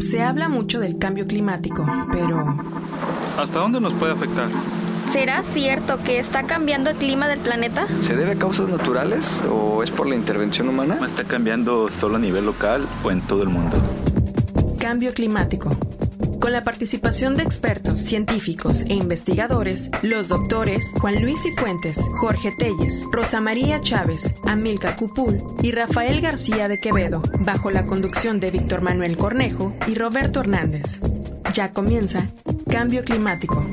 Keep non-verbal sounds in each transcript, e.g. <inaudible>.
Se habla mucho del cambio climático, pero... ¿Hasta dónde nos puede afectar? ¿Será cierto que está cambiando el clima del planeta? ¿Se debe a causas naturales o es por la intervención humana? ¿Está cambiando solo a nivel local o en todo el mundo? Cambio climático. Con la participación de expertos, científicos e investigadores, los doctores Juan Luis Cifuentes, Jorge Telles, Rosa María Chávez, Amilcar Cupul y Rafael García de Quevedo, bajo la conducción de Víctor Manuel Cornejo y Roberto Hernández. Ya comienza Cambio Climático.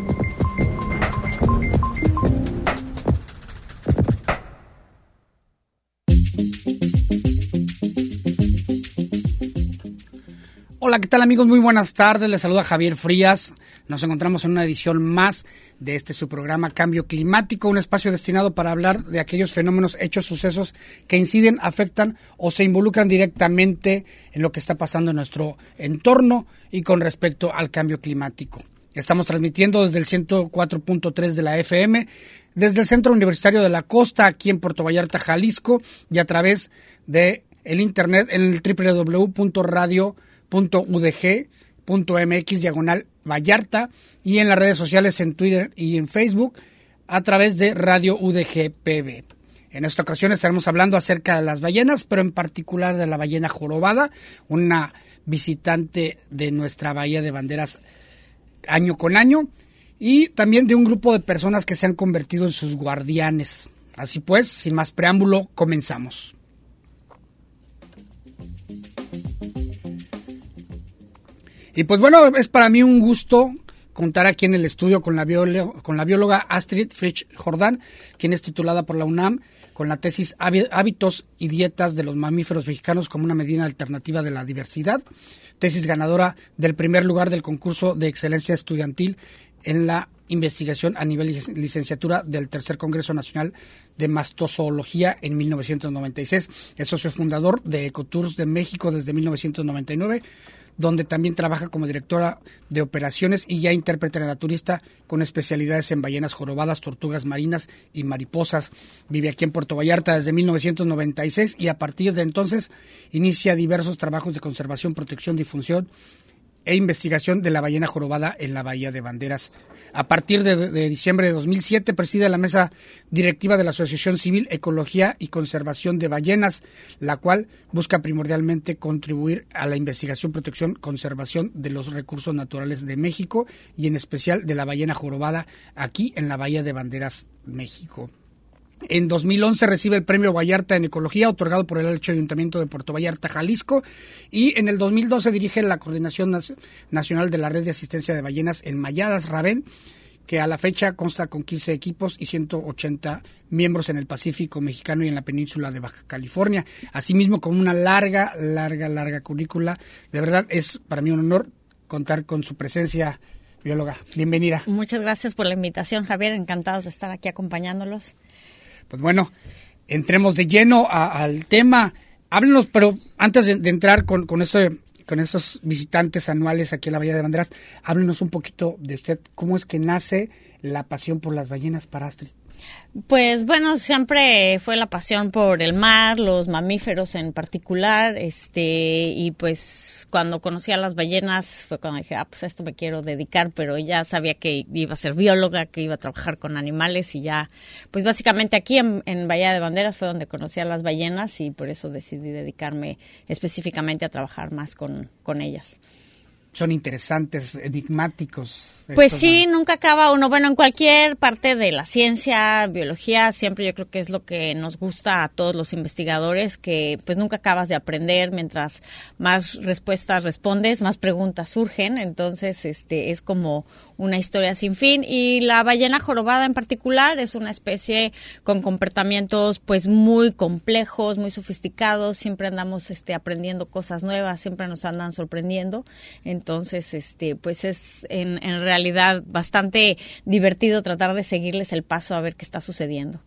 ¿Qué tal amigos? Muy buenas tardes. Les saluda Javier Frías. Nos encontramos en una edición más de este su programa Cambio Climático, un espacio destinado para hablar de aquellos fenómenos, hechos, sucesos que inciden, afectan o se involucran directamente en lo que está pasando en nuestro entorno y con respecto al cambio climático. Estamos transmitiendo desde el 104.3 de la FM, desde el Centro Universitario de la Costa, aquí en Puerto Vallarta, Jalisco, y a través de el internet en el www.radio.com .udg.mx diagonal Vallarta y en las redes sociales en Twitter y en Facebook a través de Radio UDG PB. En esta ocasión estaremos hablando acerca de las ballenas, pero en particular de la ballena jorobada, una visitante de nuestra bahía de banderas año con año, y también de un grupo de personas que se han convertido en sus guardianes. Así pues, sin más preámbulo, comenzamos. Y pues bueno, es para mí un gusto contar aquí en el estudio con la, con la bióloga Astrid Fritsch Jordán, quien es titulada por la UNAM con la tesis Hábitos y dietas de los mamíferos mexicanos como una medida alternativa de la diversidad, tesis ganadora del primer lugar del concurso de excelencia estudiantil en la investigación a nivel licenciatura del Tercer Congreso Nacional de Mastozoología en 1996. Es socio fundador de Ecotours de México desde 1999 donde también trabaja como directora de operaciones y ya intérprete naturista con especialidades en ballenas jorobadas, tortugas marinas y mariposas. Vive aquí en Puerto Vallarta desde 1996 y a partir de entonces inicia diversos trabajos de conservación, protección, difusión e investigación de la ballena jorobada en la Bahía de Banderas. A partir de, diciembre de 2007 preside la mesa directiva de la Asociación Civil Ecología y Conservación de Ballenas, la cual busca primordialmente contribuir a la investigación, protección, conservación de los recursos naturales de México y en especial de la ballena jorobada aquí en la Bahía de Banderas, México. En 2011 recibe el premio Vallarta en Ecología, otorgado por el Ayuntamiento de Puerto Vallarta, Jalisco. Y en el 2012 dirige la Coordinación Nacional de la Red de Asistencia de Ballenas en Mayadas, Raven, que a la fecha consta con 15 equipos y 180 miembros en el Pacífico mexicano y en la península de Baja California. Asimismo, con una larga, larga, larga currícula. De verdad, es para mí un honor contar con su presencia, bióloga. Bienvenida. Muchas gracias por la invitación, Javier. Encantados de estar aquí acompañándolos. Pues bueno, entremos de lleno al tema. Háblenos, pero antes de, entrar con, con, con esos visitantes anuales aquí a la Bahía de Banderas, háblenos un poquito de usted, cómo es que nace la pasión por las ballenas para Astrid. Pues bueno, siempre fue la pasión por el mar, los mamíferos en particular, este, y pues cuando conocí a las ballenas fue cuando dije, ah, pues a esto me quiero dedicar, pero ya sabía que iba a ser bióloga, que iba a trabajar con animales y ya, pues básicamente aquí en, en Bahía de Banderas fue donde conocí a las ballenas y por eso decidí dedicarme específicamente a trabajar más con, con ellas son interesantes, enigmáticos. Pues sí, nunca acaba uno. Bueno, en cualquier parte de la ciencia, biología, siempre yo creo que es lo que nos gusta a todos los investigadores, que pues nunca acabas de aprender, mientras más respuestas respondes, más preguntas surgen. Entonces, este es como una historia sin fin. Y la ballena jorobada en particular es una especie con comportamientos pues muy complejos, muy sofisticados. Siempre andamos este, aprendiendo cosas nuevas, siempre nos andan sorprendiendo. Entonces, este, pues es en, en realidad bastante divertido tratar de seguirles el paso a ver qué está sucediendo.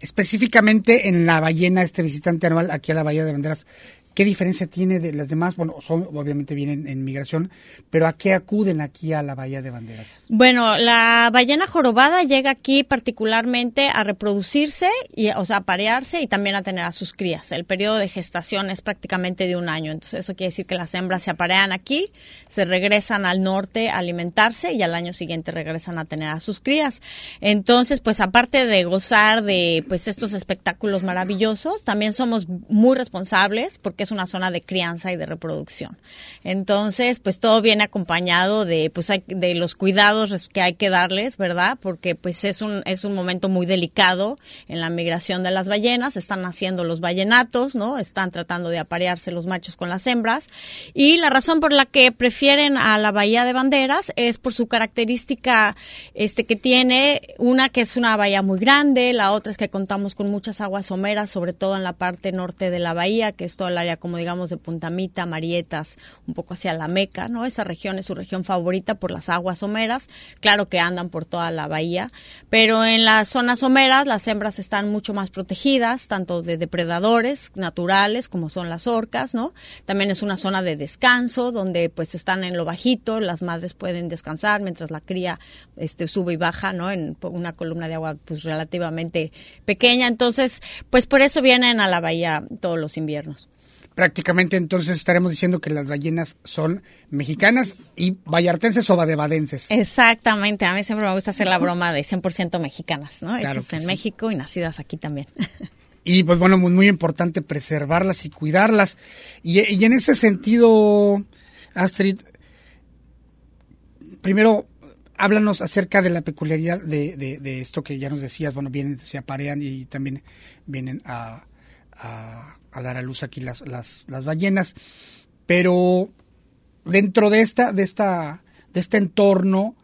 Específicamente en la ballena, este visitante anual aquí a la Bahía de Banderas, ¿Qué diferencia tiene de las demás? Bueno, son, obviamente vienen en migración, pero ¿a qué acuden aquí a la Bahía de Banderas? Bueno, la ballena jorobada llega aquí particularmente a reproducirse, y, o sea, a parearse y también a tener a sus crías. El periodo de gestación es prácticamente de un año, entonces eso quiere decir que las hembras se aparean aquí, se regresan al norte a alimentarse y al año siguiente regresan a tener a sus crías. Entonces, pues aparte de gozar de pues estos espectáculos maravillosos, también somos muy responsables porque es una zona de crianza y de reproducción. Entonces, pues todo viene acompañado de pues de los cuidados que hay que darles, ¿verdad? Porque pues es un es un momento muy delicado en la migración de las ballenas, están naciendo los ballenatos, ¿no? Están tratando de aparearse los machos con las hembras y la razón por la que prefieren a la bahía de Banderas es por su característica este que tiene una que es una bahía muy grande, la otra es que contamos con muchas aguas someras, sobre todo en la parte norte de la bahía, que es todo el área como digamos de Puntamita, Marietas, un poco hacia la Meca, ¿no? Esa región es su región favorita por las aguas someras, claro que andan por toda la bahía, pero en las zonas someras las hembras están mucho más protegidas, tanto de depredadores naturales como son las orcas, ¿no? También es una zona de descanso donde pues están en lo bajito, las madres pueden descansar mientras la cría este sube y baja, ¿no? En una columna de agua pues relativamente pequeña, entonces pues por eso vienen a la bahía todos los inviernos prácticamente entonces estaremos diciendo que las ballenas son mexicanas y vallartenses o badebadenses. Exactamente, a mí siempre me gusta hacer la broma de 100% mexicanas, ¿no? Hechas en México y nacidas aquí también. <laughs> Y pues bueno, muy, muy importante preservarlas y cuidarlas. Y, y en ese sentido, Astrid, primero háblanos acerca de la peculiaridad de, de, esto que ya nos decías, bueno, vienen, se aparean y también vienen a, a, dar a luz aquí las, las, las, ballenas, pero dentro de esta, de esta, de este entorno,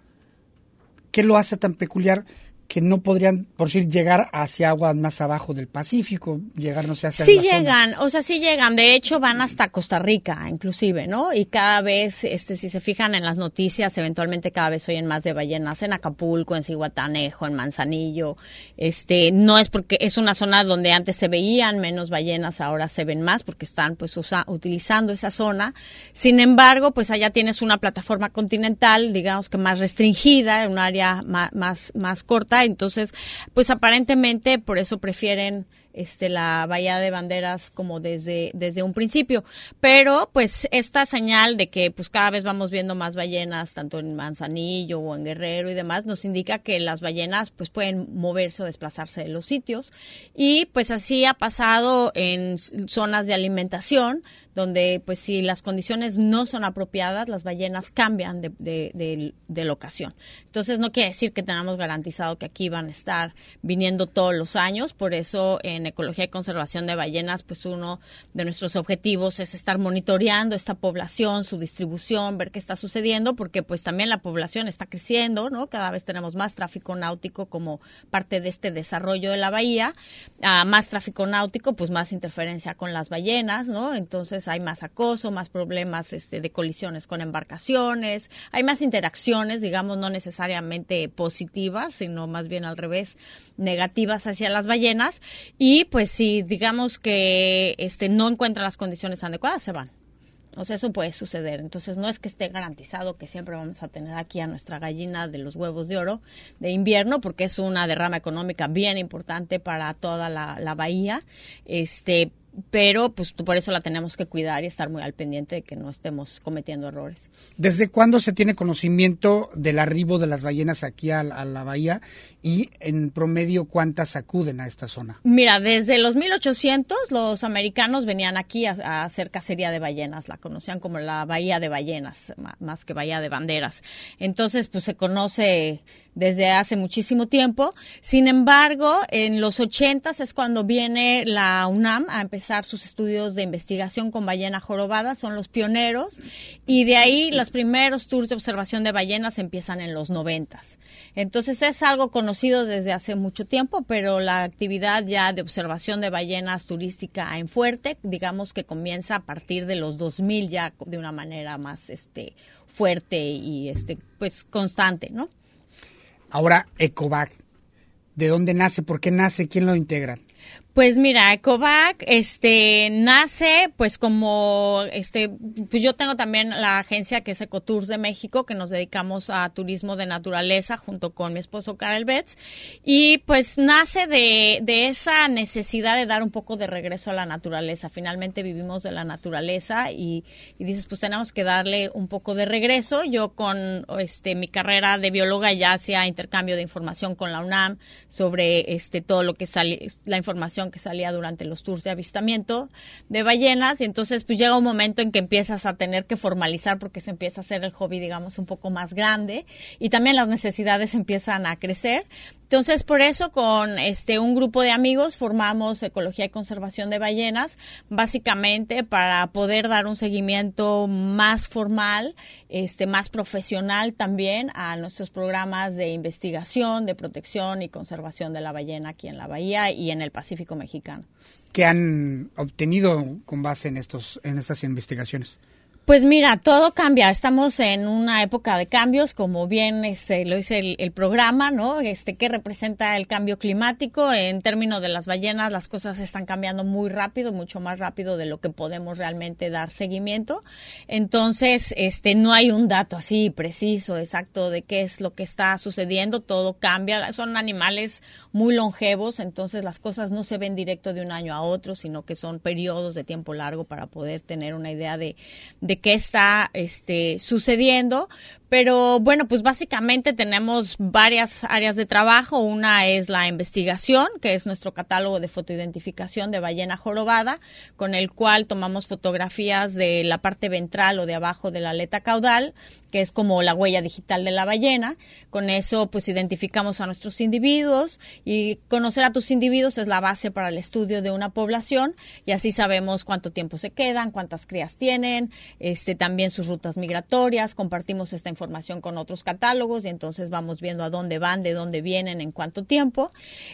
¿qué lo hace tan peculiar? Que no podrían, por decir, llegar hacia aguas más abajo del Pacífico, llegar, no sé, hacia Sí llegan, o sea, sí llegan. De hecho, van hasta Costa Rica, inclusive, ¿no? Y cada vez, este, si se fijan en las noticias, eventualmente cada vez oyen más de ballenas en Acapulco, en Cihuatanejo, en Manzanillo. Este, no es porque es una zona donde antes se veían menos ballenas, ahora se ven más porque están, pues, utilizando esa zona. Sin embargo, pues allá tienes una plataforma continental, digamos que más restringida, un área más, más, más corta entonces, pues aparentemente por eso prefieren este, la Bahía de Banderas como desde, desde un principio. Pero pues esta señal de que pues cada vez vamos viendo más ballenas, tanto en Manzanillo o en Guerrero y demás, nos indica que las ballenas pues pueden moverse o desplazarse de los sitios. Y pues así ha pasado en zonas de alimentación, donde pues si las condiciones no son apropiadas, las ballenas cambian de, de, de, locación. Entonces no quiere decir que tenemos garantizado que aquí van a estar viniendo todos los años, por eso en ecología y conservación de ballenas, pues uno de nuestros objetivos es estar monitoreando esta población, su distribución, ver qué está sucediendo, porque pues también la población está creciendo, ¿no? Cada vez tenemos más tráfico náutico como parte de este desarrollo de la bahía, a más tráfico náutico, pues más interferencia con las ballenas, ¿no? Entonces hay más acoso, más problemas este, de colisiones con embarcaciones, hay más interacciones, digamos, no necesariamente positivas, sino más bien al revés, negativas hacia las ballenas. Y pues si digamos que este, no encuentran las condiciones adecuadas, se van. O sea, eso puede suceder. Entonces, no es que esté garantizado que siempre vamos a tener aquí a nuestra gallina de los huevos de oro de invierno, porque es una derrama económica bien importante para toda la, la bahía. Este, pero pues por eso la tenemos que cuidar y estar muy al pendiente de que no estemos cometiendo errores. ¿Desde cuándo se tiene conocimiento del arribo de las ballenas aquí a, la bahía y en promedio cuántas acuden a esta zona? Mira, desde los 1800 los americanos venían aquí a, hacer cacería de ballenas, la conocían como la bahía de ballenas, más que bahía de banderas. Entonces, pues se conoce desde hace muchísimo tiempo. Sin embargo, en los 80 es cuando viene la UNAM a empezar sus estudios de investigación con ballena jorobada, son los pioneros, y de ahí los primeros tours de observación de ballenas empiezan en los 90. Entonces es algo conocido desde hace mucho tiempo, pero la actividad ya de observación de ballenas turística en fuerte, digamos que comienza a partir de los 2000 ya de una manera más este fuerte y este pues constante, ¿no? Ahora, ECOVAC, ¿de dónde nace? ¿Por qué nace? ¿Quién lo integra? Pues mira, Ecovac este nace pues como este pues yo tengo también la agencia que es Ecotours de México que nos dedicamos a turismo de naturaleza junto con mi esposo Karel Betts y pues nace de, de esa necesidad de dar un poco de regreso a la naturaleza. Finalmente vivimos de la naturaleza y, y dices pues tenemos que darle un poco de regreso. Yo con este mi carrera de bióloga ya hacía intercambio de información con la UNAM sobre este todo lo que sale la información que salía durante los tours de avistamiento de ballenas y entonces pues llega un momento en que empiezas a tener que formalizar porque se empieza a hacer el hobby digamos un poco más grande y también las necesidades empiezan a crecer entonces, por eso, con este un grupo de amigos formamos Ecología y Conservación de Ballenas, básicamente para poder dar un seguimiento más formal, este, más profesional también a nuestros programas de investigación, de protección y conservación de la ballena aquí en la bahía y en el Pacífico mexicano. ¿Qué han obtenido con base en estos, en estas investigaciones? Pues mira, todo cambia. Estamos en una época de cambios, como bien este, lo dice el, programa, ¿no? Este, ¿Qué representa el cambio climático? En términos de las ballenas, las cosas están cambiando muy rápido, mucho más rápido de lo que podemos realmente dar seguimiento. Entonces, este, no hay un dato así preciso, exacto, de qué es lo que está sucediendo. Todo cambia. Son animales muy longevos, entonces las cosas no se ven directo de un año a otro, sino que son periodos de tiempo largo para poder tener una idea de, de qué está este, sucediendo. Pero bueno, pues básicamente tenemos varias áreas de trabajo. Una es la investigación, que es nuestro catálogo de fotoidentificación de ballena jorobada, con el cual tomamos fotografías de la parte ventral o de abajo de la aleta caudal, que es como la huella digital de la ballena. Con eso pues identificamos a nuestros individuos y conocer a tus individuos es la base para el estudio de una población y así sabemos cuánto tiempo se quedan, cuántas crías tienen, este también sus rutas migratorias, compartimos esta información con otros catálogos y entonces vamos viendo a dónde van, de dónde vienen, en cuánto tiempo.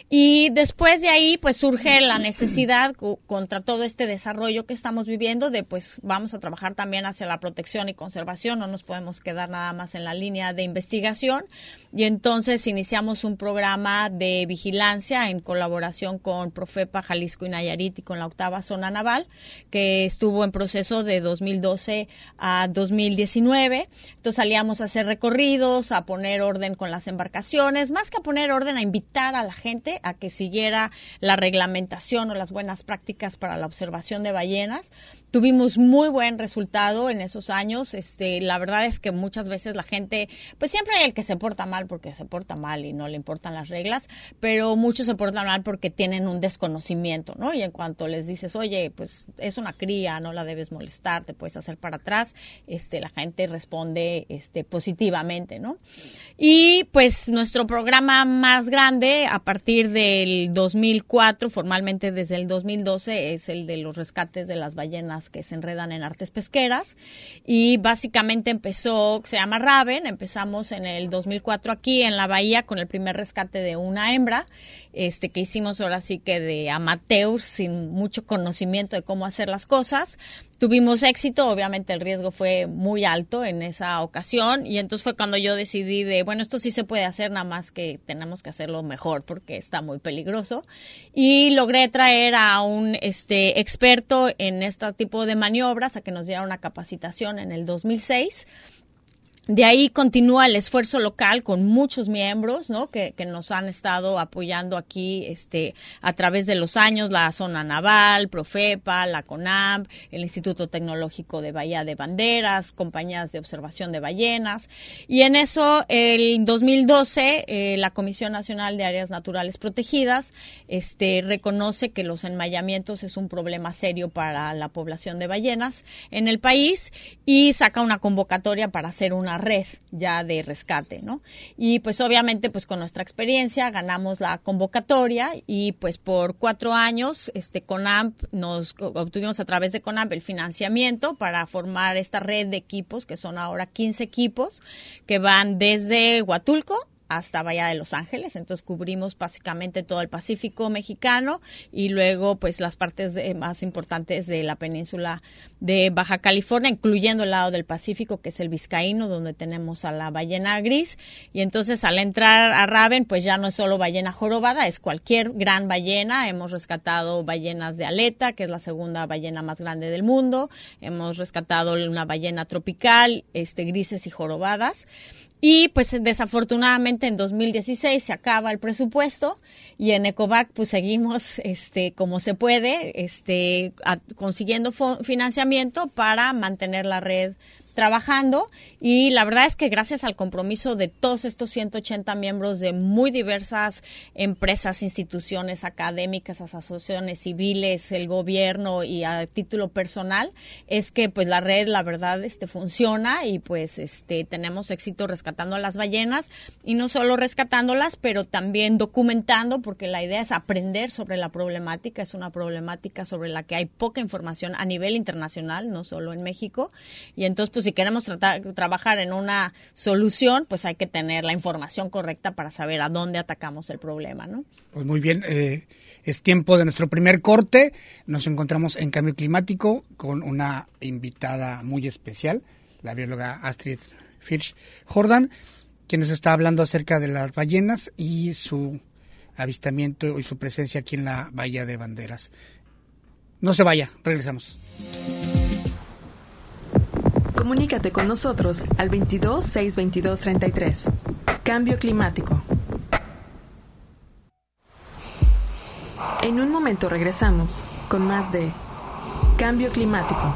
Y después de ahí pues surge la necesidad contra todo este desarrollo que estamos viviendo de pues vamos a trabajar también hacia la protección y conservación, no nos podemos quedar nada más en la línea de investigación. Y entonces iniciamos un programa de vigilancia en colaboración con Profepa, Jalisco y Nayarit y con la octava zona naval, que estuvo en proceso de 2012 a 2019. Entonces salíamos a hacer recorridos, a poner orden con las embarcaciones, más que a poner orden, a invitar a la gente a que siguiera la reglamentación o las buenas prácticas para la observación de ballenas. Tuvimos muy buen resultado en esos años. Este, la verdad es que muchas veces la gente, pues siempre hay el que se porta mal porque se porta mal y no le importan las reglas, pero muchos se portan mal porque tienen un desconocimiento, ¿no? Y en cuanto les dices, oye, pues es una cría, no la debes molestar, te puedes hacer para atrás, este, la gente responde este, positivamente, ¿no? Y pues nuestro programa más grande a partir del 2004, formalmente desde el 2012, es el de los rescates de las ballenas que se enredan en artes pesqueras. Y básicamente empezó, se llama Raven, empezamos en el 2004 aquí en la bahía con el primer rescate de una hembra, este que hicimos ahora sí que de amateur, sin mucho conocimiento de cómo hacer las cosas. Tuvimos éxito, obviamente el riesgo fue muy alto en esa ocasión y entonces fue cuando yo decidí de, bueno, esto sí se puede hacer, nada más que tenemos que hacerlo mejor porque está muy peligroso. Y logré traer a un este experto en este tipo de maniobras a que nos diera una capacitación en el 2006 de ahí continúa el esfuerzo local con muchos miembros, ¿no? Que, que, nos han estado apoyando aquí, este, a través de los años, la zona naval, Profepa, la CONAMP, el Instituto Tecnológico de Bahía de Banderas, compañías de observación de ballenas. Y en eso, el 2012, eh, la Comisión Nacional de Áreas Naturales Protegidas, este, reconoce que los enmayamientos es un problema serio para la población de ballenas en el país y saca una convocatoria para hacer una red ya de rescate, ¿no? Y pues obviamente pues con nuestra experiencia ganamos la convocatoria y pues por cuatro años este CONAMP nos obtuvimos a través de CONAMP el financiamiento para formar esta red de equipos que son ahora 15 equipos que van desde Huatulco hasta Bahía de Los Ángeles, entonces cubrimos básicamente todo el Pacífico mexicano y luego pues las partes más importantes de la península de Baja California, incluyendo el lado del Pacífico que es el Vizcaíno, donde tenemos a la ballena gris. Y entonces al entrar a Raven pues ya no es solo ballena jorobada, es cualquier gran ballena, hemos rescatado ballenas de aleta, que es la segunda ballena más grande del mundo, hemos rescatado una ballena tropical, este grises y jorobadas y pues desafortunadamente en 2016 se acaba el presupuesto y en Ecovac pues seguimos este como se puede este consiguiendo financiamiento para mantener la red trabajando y la verdad es que gracias al compromiso de todos estos 180 miembros de muy diversas empresas, instituciones académicas, asociaciones civiles, el gobierno y a título personal, es que pues la red la verdad este funciona y pues este tenemos éxito rescatando a las ballenas y no solo rescatándolas, pero también documentando porque la idea es aprender sobre la problemática, es una problemática sobre la que hay poca información a nivel internacional, no solo en México, y entonces pues si queremos tratar, trabajar en una solución, pues hay que tener la información correcta para saber a dónde atacamos el problema, ¿no? Pues muy bien, eh, es tiempo de nuestro primer corte. Nos encontramos en Cambio Climático con una invitada muy especial, la bióloga Astrid Fitch Jordan, quien nos está hablando acerca de las ballenas y su avistamiento y su presencia aquí en la Bahía de Banderas. No se vaya, regresamos. Comunícate con nosotros al 22 622 33. Cambio climático. En un momento regresamos con más de Cambio climático.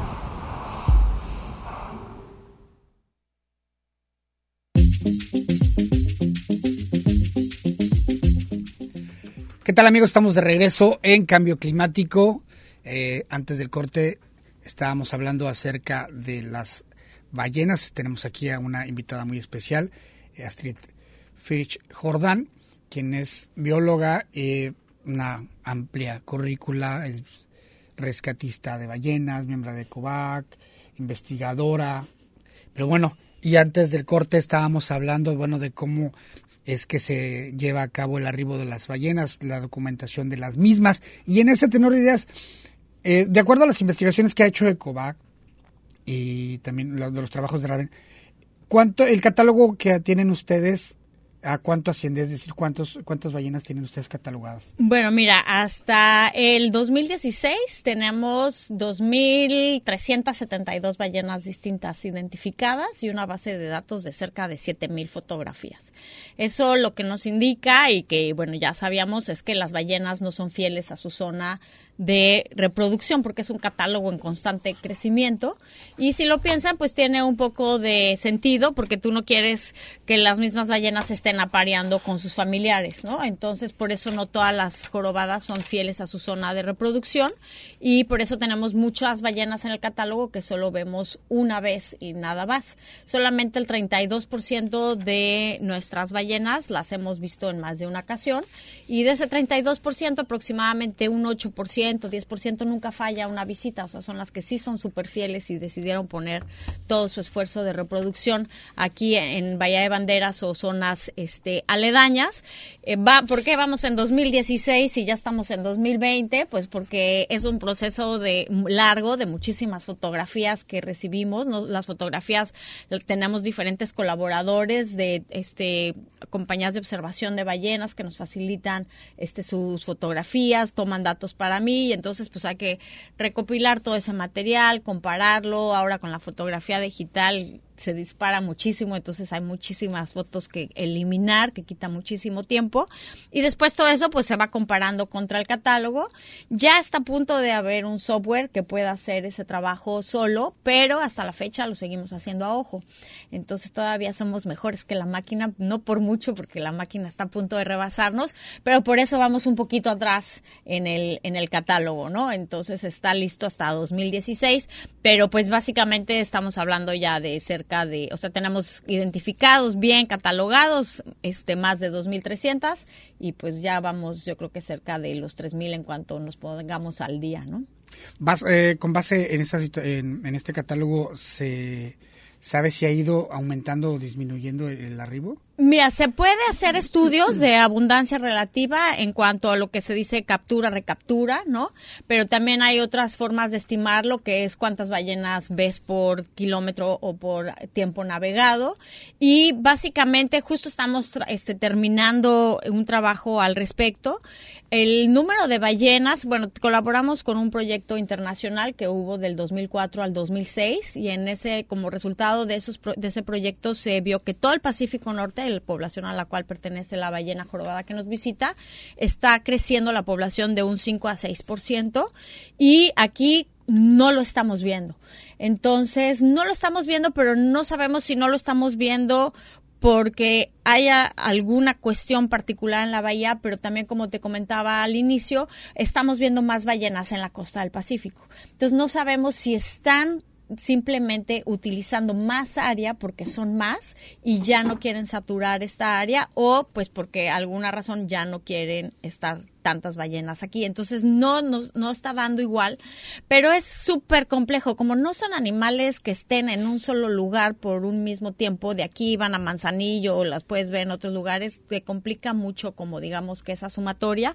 ¿Qué tal amigos? Estamos de regreso en Cambio Climático. Eh, antes del corte estábamos hablando acerca de las ballenas. Tenemos aquí a una invitada muy especial, eh, Astrid Fitch Jordan, quien es bióloga, eh, una amplia currícula, es rescatista de ballenas, miembro de COVAC, investigadora. Pero bueno, y antes del corte estábamos hablando, bueno, de cómo es que se lleva a cabo el arribo de las ballenas, la documentación de las mismas. Y en ese tenor de ideas, eh, de acuerdo a las investigaciones que ha hecho ECOVAC, y también de los trabajos de Raven. ¿Cuánto el catálogo que tienen ustedes ¿A cuánto asciende? Es decir, ¿cuántos, ¿cuántas ballenas tienen ustedes catalogadas? Bueno, mira, hasta el 2016 tenemos 2.372 ballenas distintas identificadas y una base de datos de cerca de 7.000 fotografías. Eso lo que nos indica y que, bueno, ya sabíamos es que las ballenas no son fieles a su zona de reproducción porque es un catálogo en constante crecimiento y si lo piensan pues tiene un poco de sentido porque tú no quieres que las mismas ballenas estén apareando con sus familiares, ¿no? Entonces por eso no todas las jorobadas son fieles a su zona de reproducción y por eso tenemos muchas ballenas en el catálogo que solo vemos una vez y nada más. Solamente el 32% de nuestras ballenas las hemos visto en más de una ocasión y de ese 32% aproximadamente un 8% 10% nunca falla una visita, o sea, son las que sí son súper fieles y decidieron poner todo su esfuerzo de reproducción aquí en Bahía de Banderas o zonas este, aledañas. Eh, va, ¿Por qué vamos en 2016 y ya estamos en 2020? Pues porque es un proceso de largo de muchísimas fotografías que recibimos. Las fotografías tenemos diferentes colaboradores de este, compañías de observación de ballenas que nos facilitan este, sus fotografías, toman datos para mí y entonces pues hay que recopilar todo ese material, compararlo ahora con la fotografía digital se dispara muchísimo, entonces hay muchísimas fotos que eliminar, que quita muchísimo tiempo. Y después todo eso pues se va comparando contra el catálogo. Ya está a punto de haber un software que pueda hacer ese trabajo solo, pero hasta la fecha lo seguimos haciendo a ojo. Entonces todavía somos mejores que la máquina, no por mucho porque la máquina está a punto de rebasarnos, pero por eso vamos un poquito atrás en el, en el catálogo, ¿no? Entonces está listo hasta 2016, pero pues básicamente estamos hablando ya de cerca de, o sea, tenemos identificados bien, catalogados, este más de 2.300 y pues ya vamos, yo creo que cerca de los 3.000 en cuanto nos pongamos al día, ¿no? Eh, con base en, esta, en, este catálogo, ¿se sabe si ha ido aumentando o disminuyendo el arribo? Mira, se puede hacer estudios de abundancia relativa en cuanto a lo que se dice captura, recaptura, ¿no? Pero también hay otras formas de estimarlo, que es cuántas ballenas ves por kilómetro o por tiempo navegado. Y básicamente, justo estamos este, terminando un trabajo al respecto. El número de ballenas, bueno, colaboramos con un proyecto internacional que hubo del 2004 al 2006 y en ese, como resultado de, esos, de ese proyecto se vio que todo el Pacífico Norte, la población a la cual pertenece la ballena jorobada que nos visita, está creciendo la población de un 5 a 6% y aquí no lo estamos viendo. Entonces, no lo estamos viendo, pero no sabemos si no lo estamos viendo porque haya alguna cuestión particular en la bahía, pero también como te comentaba al inicio, estamos viendo más ballenas en la costa del Pacífico. Entonces no sabemos si están simplemente utilizando más área porque son más y ya no quieren saturar esta área o pues porque alguna razón ya no quieren estar tantas ballenas aquí. Entonces no, no, no está dando igual, pero es súper complejo. Como no son animales que estén en un solo lugar por un mismo tiempo, de aquí van a Manzanillo o las puedes ver en otros lugares, te complica mucho como digamos que esa sumatoria.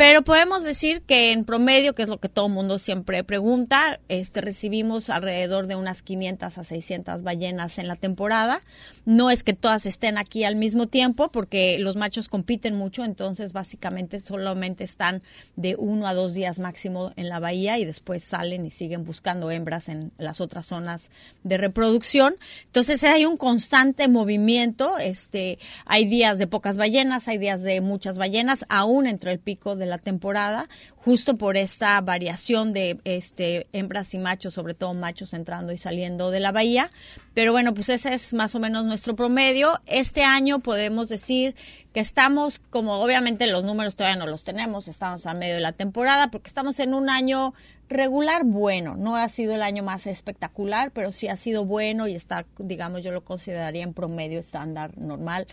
Pero podemos decir que en promedio, que es lo que todo el mundo siempre pregunta, este, recibimos alrededor de unas 500 a 600 ballenas en la temporada. No es que todas estén aquí al mismo tiempo, porque los machos compiten mucho, entonces básicamente solamente están de uno a dos días máximo en la bahía y después salen y siguen buscando hembras en las otras zonas de reproducción. Entonces hay un constante movimiento, este, hay días de pocas ballenas, hay días de muchas ballenas, aún entre el pico de la temporada, justo por esta variación de este, hembras y machos, sobre todo machos entrando y saliendo de la bahía. Pero bueno, pues ese es más o menos nuestro promedio. Este año podemos decir que estamos, como obviamente los números todavía no los tenemos, estamos a medio de la temporada, porque estamos en un año regular bueno. No ha sido el año más espectacular, pero sí ha sido bueno y está, digamos, yo lo consideraría en promedio estándar normal.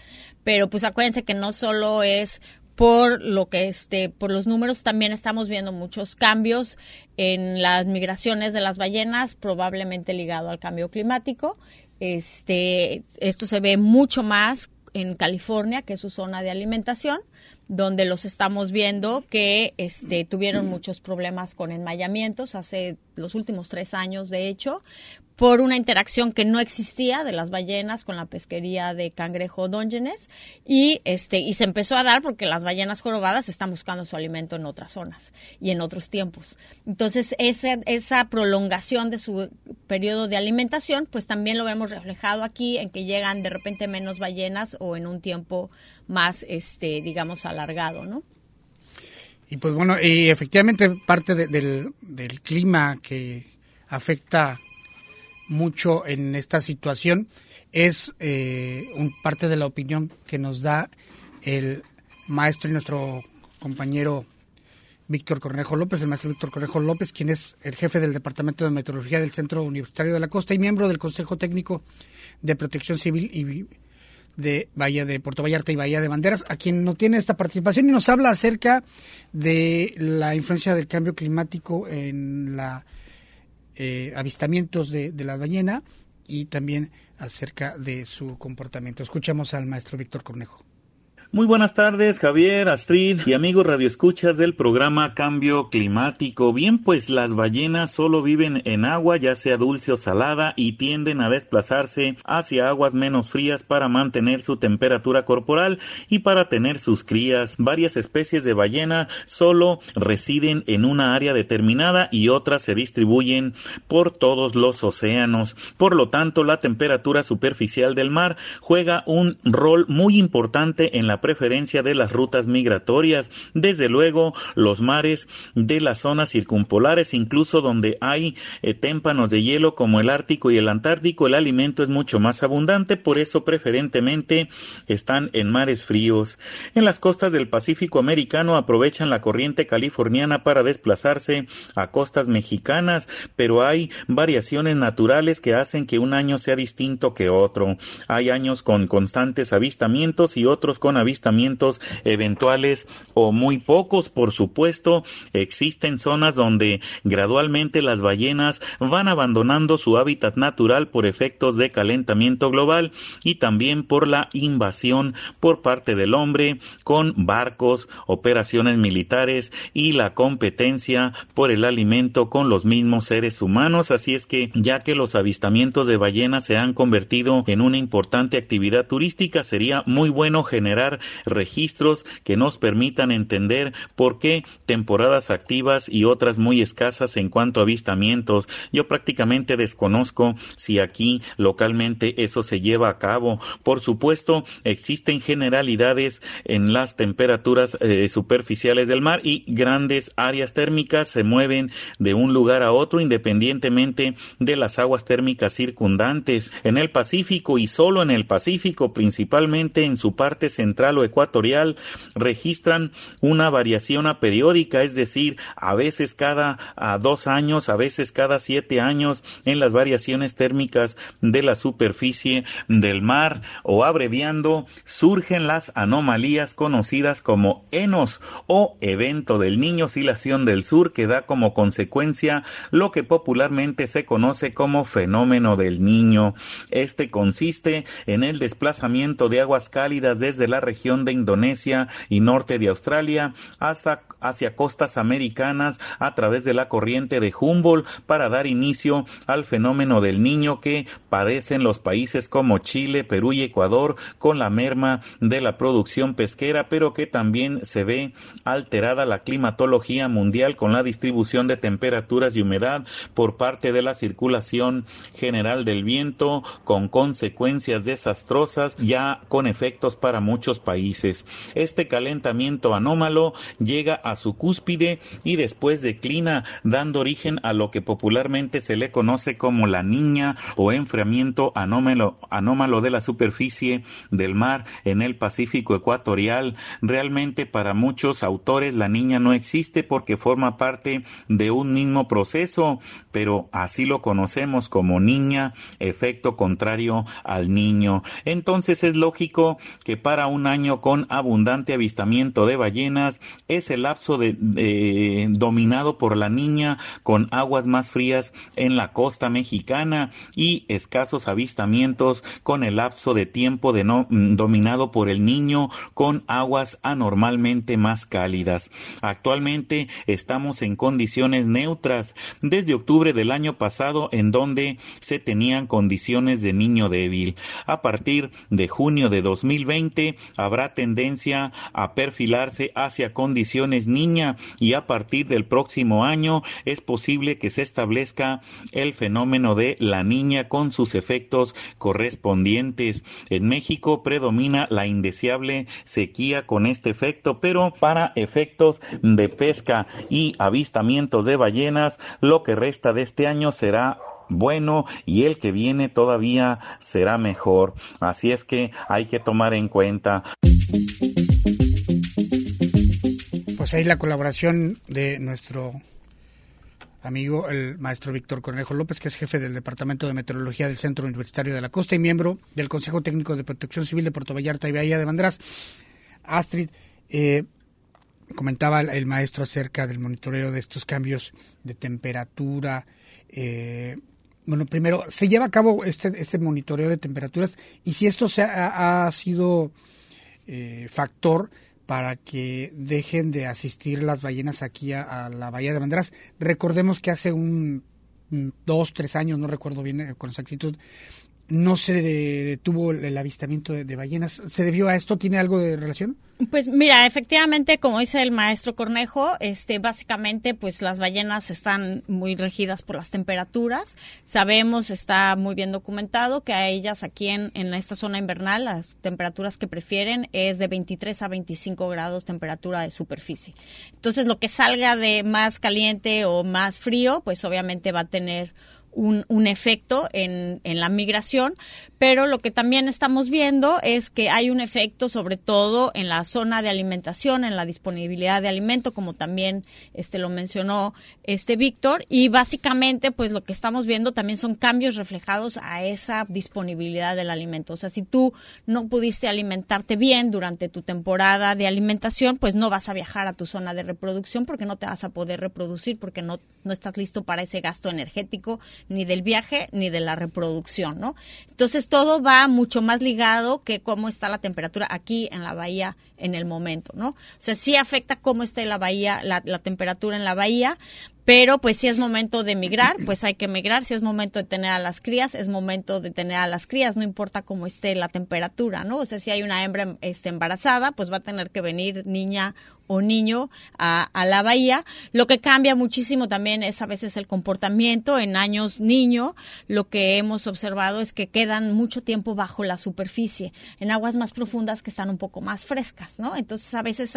Pero pues acuérdense que no solo es por lo que este por los números también estamos viendo muchos cambios en las migraciones de las ballenas probablemente ligado al cambio climático. Este esto se ve mucho más en California que es su zona de alimentación donde los estamos viendo que este, tuvieron muchos problemas con enmayamientos hace los últimos tres años, de hecho, por una interacción que no existía de las ballenas con la pesquería de cangrejo dóngenes y este y se empezó a dar porque las ballenas jorobadas están buscando su alimento en otras zonas y en otros tiempos. Entonces, esa, esa prolongación de su periodo de alimentación, pues también lo vemos reflejado aquí en que llegan de repente menos ballenas o en un tiempo más este digamos alargado, ¿no? Y pues bueno, y efectivamente parte del, del clima que afecta mucho en esta situación es eh, un, parte de la opinión que nos da el maestro y nuestro compañero Víctor Cornejo López, el maestro Víctor Cornejo López, quien es el jefe del Departamento de Meteorología del Centro Universitario de la Costa y miembro del Consejo Técnico de Protección Civil y de Bahía de Puerto Vallarta y Bahía de Banderas, a quien no tiene esta participación y nos habla acerca de la influencia del cambio climático en la eh, avistamientos de, de la ballena y también acerca de su comportamiento. Escuchamos al maestro Víctor Cornejo. Muy buenas tardes, Javier, Astrid y amigos radioescuchas del programa Cambio Climático. Bien, pues las ballenas solo viven en agua, ya sea dulce o salada, y tienden a desplazarse hacia aguas menos frías para mantener su temperatura corporal y para tener sus crías. Varias especies de ballena solo residen en una área determinada y otras se distribuyen por todos los océanos. Por lo tanto, la temperatura superficial del mar juega un rol muy importante en la preferencia de las rutas migratorias, desde luego los mares de las zonas circumpolares, incluso donde hay eh, témpanos de hielo como el Ártico y el Antártico, el alimento es mucho más abundante, por eso preferentemente están en mares fríos. En las costas del Pacífico americano aprovechan la corriente californiana para desplazarse a costas mexicanas, pero hay variaciones naturales que hacen que un año sea distinto que otro. Hay años con constantes avistamientos y otros con avistamientos avistamientos eventuales o muy pocos, por supuesto. Existen zonas donde gradualmente las ballenas van abandonando su hábitat natural por efectos de calentamiento global y también por la invasión por parte del hombre con barcos, operaciones militares y la competencia por el alimento con los mismos seres humanos. Así es que ya que los avistamientos de ballenas se han convertido en una importante actividad turística, sería muy bueno generar registros que nos permitan entender por qué temporadas activas y otras muy escasas en cuanto a avistamientos. Yo prácticamente desconozco si aquí localmente eso se lleva a cabo. Por supuesto, existen generalidades en las temperaturas eh, superficiales del mar y grandes áreas térmicas se mueven de un lugar a otro independientemente de las aguas térmicas circundantes. En el Pacífico y solo en el Pacífico, principalmente en su parte central o ecuatorial, registran una variación periódica, es decir, a veces cada a dos años, a veces cada siete años en las variaciones térmicas de la superficie del mar o abreviando, surgen las anomalías conocidas como enos o evento del niño oscilación del sur que da como consecuencia lo que popularmente se conoce como fenómeno del niño. Este consiste en el desplazamiento de aguas cálidas desde la región de Indonesia y norte de Australia hasta hacia costas americanas a través de la corriente de Humboldt para dar inicio al fenómeno del niño que padecen los países como Chile, Perú y Ecuador con la merma de la producción pesquera, pero que también se ve alterada la climatología mundial con la distribución de temperaturas y humedad por parte de la circulación general del viento con consecuencias desastrosas ya con efectos para muchos países. Este calentamiento anómalo llega a su cúspide y después declina dando origen a lo que popularmente se le conoce como la niña o enfriamiento anómalo, anómalo de la superficie del mar en el Pacífico ecuatorial. Realmente para muchos autores la niña no existe porque forma parte de un mismo proceso, pero así lo conocemos como niña, efecto contrario al niño. Entonces es lógico que para un año con abundante avistamiento de ballenas es el lapso de, dominado por la niña con aguas más frías en la costa mexicana y escasos avistamientos con el lapso de tiempo mm, dominado por el niño con aguas anormalmente más cálidas. Actualmente estamos en condiciones neutras desde octubre del año pasado en donde se tenían condiciones de niño débil. A partir de junio de 2020 habrá tendencia a perfilarse hacia condiciones niña y a partir del próximo año es posible que se establezca el fenómeno de la niña con sus efectos correspondientes. En México predomina la indeseable sequía con este efecto, pero para efectos de pesca y avistamientos de ballenas, lo que resta de este año será bueno y el que viene todavía será mejor. Así es que hay que tomar en cuenta. Pues ahí la colaboración de nuestro amigo, el maestro Víctor Cornejo López, que es jefe del Departamento de Meteorología del Centro Universitario de la Costa y miembro del Consejo Técnico de Protección Civil de Puerto Vallarta y Bahía de Bandras. Astrid, eh, comentaba el, maestro acerca del monitoreo de estos cambios de temperatura. Eh, bueno, primero, se lleva a cabo este, este monitoreo de temperaturas y si esto se ha, sido eh, factor para que dejen de asistir las ballenas aquí a, la Bahía de Banderas. Recordemos que hace un dos, tres años, no recuerdo bien eh, con exactitud, no se detuvo el avistamiento de, ballenas. ¿Se debió a esto? ¿Tiene algo de relación? Pues mira, efectivamente, como dice el maestro Cornejo, este, básicamente, pues las ballenas están muy regidas por las temperaturas. Sabemos, está muy bien documentado que a ellas aquí en, en esta zona invernal, las temperaturas que prefieren es de 23 a 25 grados temperatura de superficie. Entonces, lo que salga de más caliente o más frío, pues obviamente va a tener un, un efecto en, en, la migración, pero lo que también estamos viendo es que hay un efecto sobre todo en la zona de alimentación, en la disponibilidad de alimento, como también este lo mencionó este Víctor, y básicamente pues lo que estamos viendo también son cambios reflejados a esa disponibilidad del alimento. O sea, si tú no pudiste alimentarte bien durante tu temporada de alimentación, pues no vas a viajar a tu zona de reproducción porque no te vas a poder reproducir porque no, no estás listo para ese gasto energético ni del viaje ni de la reproducción, ¿no? Entonces todo va mucho más ligado que cómo está la temperatura aquí en la bahía en el momento, ¿no? O sea, sí afecta cómo está la bahía, la, temperatura en la bahía, pero pues si es momento de migrar, pues hay que migrar, si es momento de tener a las crías, es momento de tener a las crías, no importa cómo esté la temperatura, ¿no? O sea, si hay una hembra este, embarazada, pues va a tener que venir niña o niño a, la bahía. Lo que cambia muchísimo también es a veces el comportamiento. En años niño, lo que hemos observado es que quedan mucho tiempo bajo la superficie, en aguas más profundas que están un poco más frescas, ¿no? Entonces a veces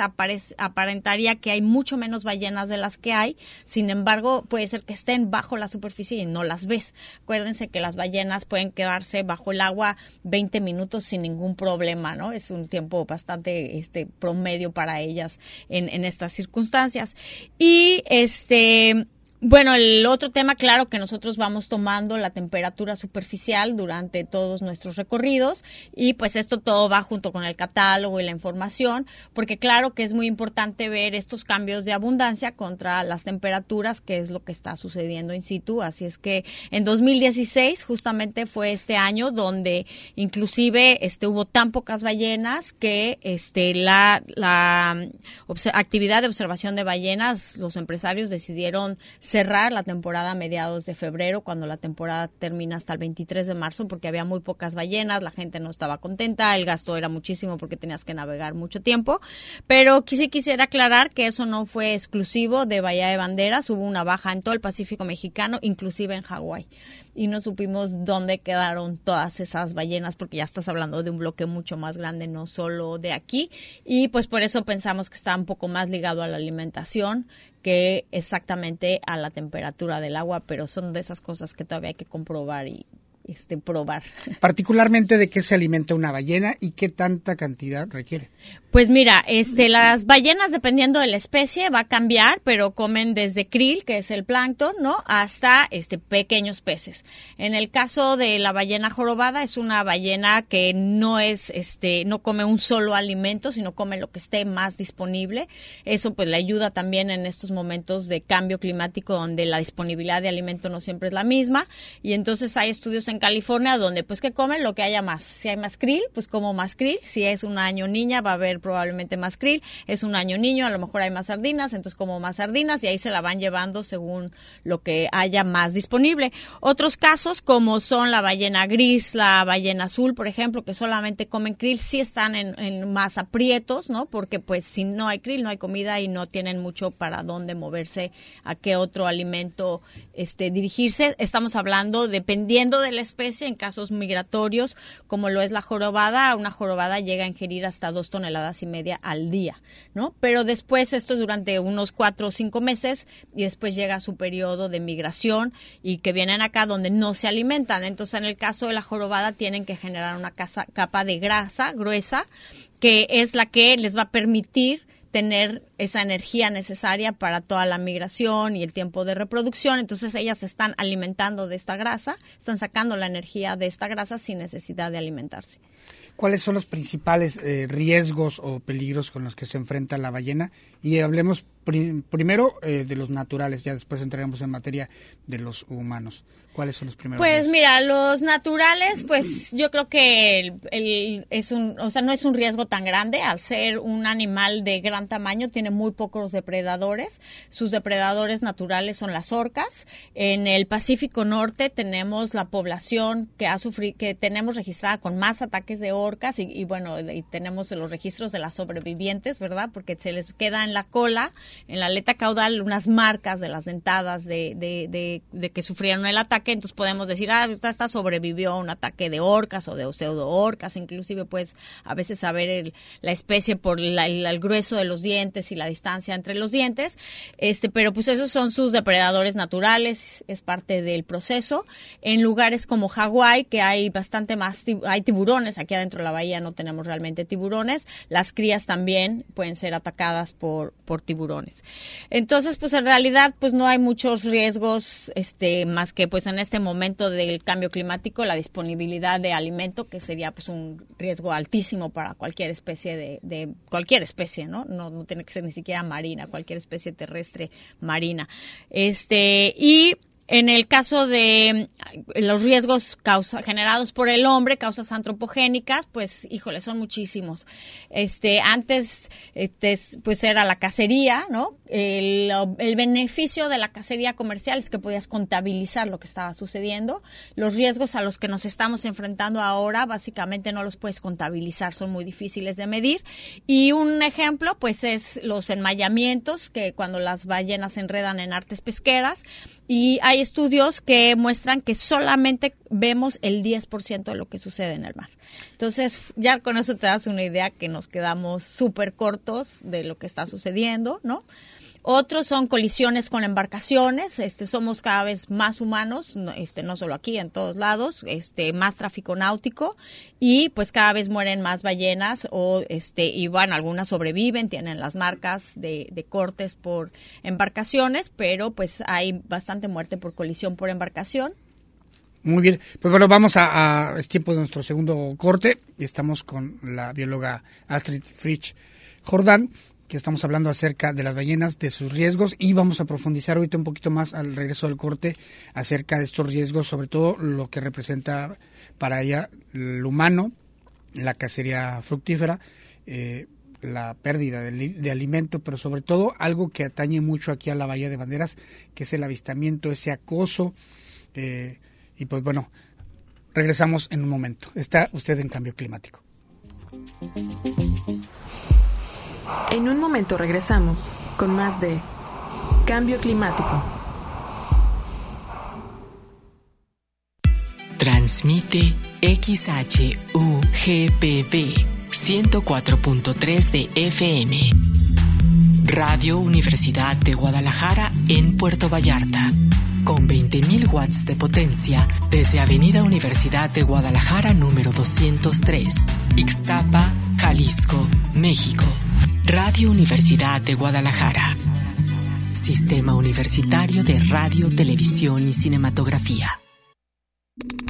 aparentaría que hay mucho menos ballenas de las que hay, sin embargo puede ser que estén bajo la superficie y no las ves. Acuérdense que las ballenas pueden quedarse bajo el agua 20 minutos sin ningún problema, ¿no? Es un tiempo bastante este promedio para ellas en, en estas circunstancias. Y este bueno, el otro tema, claro, que nosotros vamos tomando la temperatura superficial durante todos nuestros recorridos y pues esto todo va junto con el catálogo y la información, porque claro que es muy importante ver estos cambios de abundancia contra las temperaturas, que es lo que está sucediendo in situ. Así es que en 2016 justamente fue este año donde inclusive este hubo tan pocas ballenas que este la la actividad de observación de ballenas, los empresarios decidieron cerrar la temporada a mediados de febrero, cuando la temporada termina hasta el 23 de marzo, porque había muy pocas ballenas, la gente no estaba contenta, el gasto era muchísimo porque tenías que navegar mucho tiempo. Pero sí quisiera aclarar que eso no fue exclusivo de Bahía de Banderas, hubo una baja en todo el Pacífico mexicano, inclusive en Hawái y no supimos dónde quedaron todas esas ballenas porque ya estás hablando de un bloque mucho más grande, no solo de aquí. Y pues por eso pensamos que está un poco más ligado a la alimentación que exactamente a la temperatura del agua, pero son de esas cosas que todavía hay que comprobar y este, probar. <laughs> Particularmente de qué se alimenta una ballena y qué tanta cantidad requiere. Pues mira, este, las ballenas, dependiendo de la especie, va a cambiar, pero comen desde krill, que es el plancton, ¿no? Hasta este, pequeños peces. En el caso de la ballena jorobada, es una ballena que no es, este, no come un solo alimento, sino come lo que esté más disponible. Eso pues le ayuda también en estos momentos de cambio climático donde la disponibilidad de alimento no siempre es la misma. Y entonces hay estudios en California donde pues que comen lo que haya más. Si hay más krill, pues como más krill. Si es un año niña, va a haber probablemente más krill, es un año niño, a lo mejor hay más sardinas, entonces como más sardinas y ahí se la van llevando según lo que haya más disponible. Otros casos como son la ballena gris, la ballena azul, por ejemplo, que solamente comen krill, sí están en, más aprietos, ¿no? Porque pues si no hay krill, no hay comida y no tienen mucho para dónde moverse, a qué otro alimento este, dirigirse. Estamos hablando, dependiendo de la especie, en casos migratorios, como lo es la jorobada, una jorobada llega a ingerir hasta dos toneladas y media al día, ¿no? Pero después esto es durante unos cuatro o cinco meses y después llega su periodo de migración y que vienen acá donde no se alimentan. Entonces, en el caso de la jorobada tienen que generar una capa de grasa gruesa que es la que les va a permitir tener esa energía necesaria para toda la migración y el tiempo de reproducción. Entonces ellas están alimentando de esta grasa, están sacando la energía de esta grasa sin necesidad de alimentarse. ¿Cuáles son los principales eh, riesgos o peligros con los que se enfrenta la ballena? Y hablemos primero eh, de los naturales, ya después entraremos en materia de los humanos. ¿Cuáles son los primeros? Pues mira, los naturales, pues yo creo que el, es un, o sea, no es un riesgo tan grande al ser un animal de gran tamaño, tiene muy pocos depredadores. Sus depredadores naturales son las orcas. En el Pacífico Norte tenemos la población que ha sufrido, que tenemos registrada con más ataques de orcas y, y bueno, y tenemos los registros de las sobrevivientes, ¿verdad? Porque se les queda en la cola en la aleta caudal unas marcas de las dentadas de, de, de, que sufrieron el ataque, entonces podemos decir, ah, esta, sobrevivió a un ataque de orcas o de pseudo orcas, inclusive puedes a veces saber la especie por el, grueso de los dientes y la distancia entre los dientes, este, pero pues esos son sus depredadores naturales, es parte del proceso. En lugares como Hawái, que hay bastante más, hay tiburones, aquí adentro de la bahía no tenemos realmente tiburones, las crías también pueden ser atacadas por, por tiburones. Entonces, pues en realidad, pues no hay muchos riesgos, este, más que pues en este momento del cambio climático, la disponibilidad de alimento, que sería pues un riesgo altísimo para cualquier especie de, cualquier especie, ¿no? ¿no? No tiene que ser ni siquiera marina, cualquier especie terrestre marina. Este, y en el caso de mm, los riesgos causa, generados por el hombre, causas antropogénicas, pues, híjole, son muchísimos. Este, antes, este, pues era la cacería, ¿no? El, el, beneficio de la cacería comercial es que podías contabilizar lo que estaba sucediendo. Los riesgos a los que nos estamos enfrentando ahora, básicamente no los puedes contabilizar, son muy difíciles de medir. Y un ejemplo, pues, es los enmayamientos, que cuando las ballenas se enredan en artes pesqueras, y hay estudios que muestran que solamente vemos el 10% de lo que sucede en el mar. Entonces, ya con eso te das una idea que nos quedamos súper cortos de lo que está sucediendo, ¿no? Otros son colisiones con embarcaciones, este, somos cada vez más humanos, no, este, no solo aquí, en todos lados, este, más tráfico náutico y pues cada vez mueren más ballenas o, este, y bueno, algunas sobreviven, tienen las marcas de, de cortes por embarcaciones, pero pues hay bastante muerte por colisión por embarcación. Muy bien, pues bueno, vamos a, a, es tiempo de nuestro segundo corte y estamos con la bióloga Astrid Fritsch Jordán que estamos hablando acerca de las ballenas, de sus riesgos y vamos a profundizar ahorita un poquito más al regreso del corte acerca de estos riesgos, sobre todo lo que representa para ella el humano, la cacería fructífera, eh, la pérdida de, alimento, pero sobre todo algo que atañe mucho aquí a la Bahía de Banderas, que es el avistamiento, ese acoso. Eh, y pues bueno, regresamos en un momento. Está usted en cambio climático. En un momento regresamos con más de Cambio Climático. Transmite XHUGPV 104.3 de FM. Radio Universidad de Guadalajara en Puerto Vallarta. Con 20.000 watts de potencia desde Avenida Universidad de Guadalajara número 203, Ixtapa, Jalisco, México. Radio Universidad de Guadalajara. Sistema Universitario de Radio, Televisión y Cinematografía.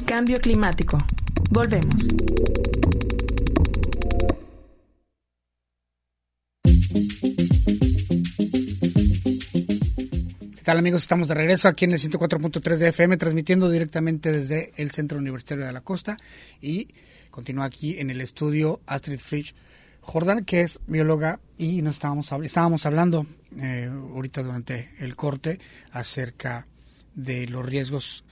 Cambio climático. Volvemos. ¿Qué tal amigos? Estamos de regreso aquí en el 104.3 de FM, transmitiendo directamente desde el Centro Universitario de la Costa y continúa aquí en el estudio Astrid Fritsch Jordan, que es bióloga, y nos estábamos, estábamos hablando eh, ahorita durante el corte acerca de los riesgos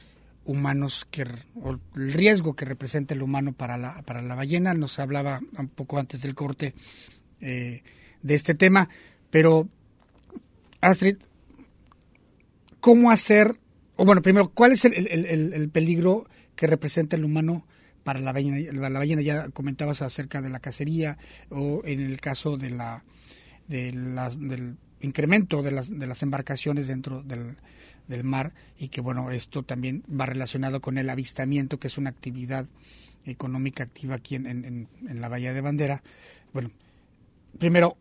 humanos que o el riesgo que representa el humano para la para la ballena. Nos hablaba un poco antes del corte eh, de este tema pero Astrid cómo hacer o bueno primero cuál es el peligro que representa el humano para la ballena, la ballena ya comentabas acerca de la cacería o en el caso de la, de del incremento de las, de las embarcaciones dentro del, del mar y que bueno esto también va relacionado con el avistamiento que es una actividad económica activa aquí en, en, en la bahía de Bandera. Bueno primero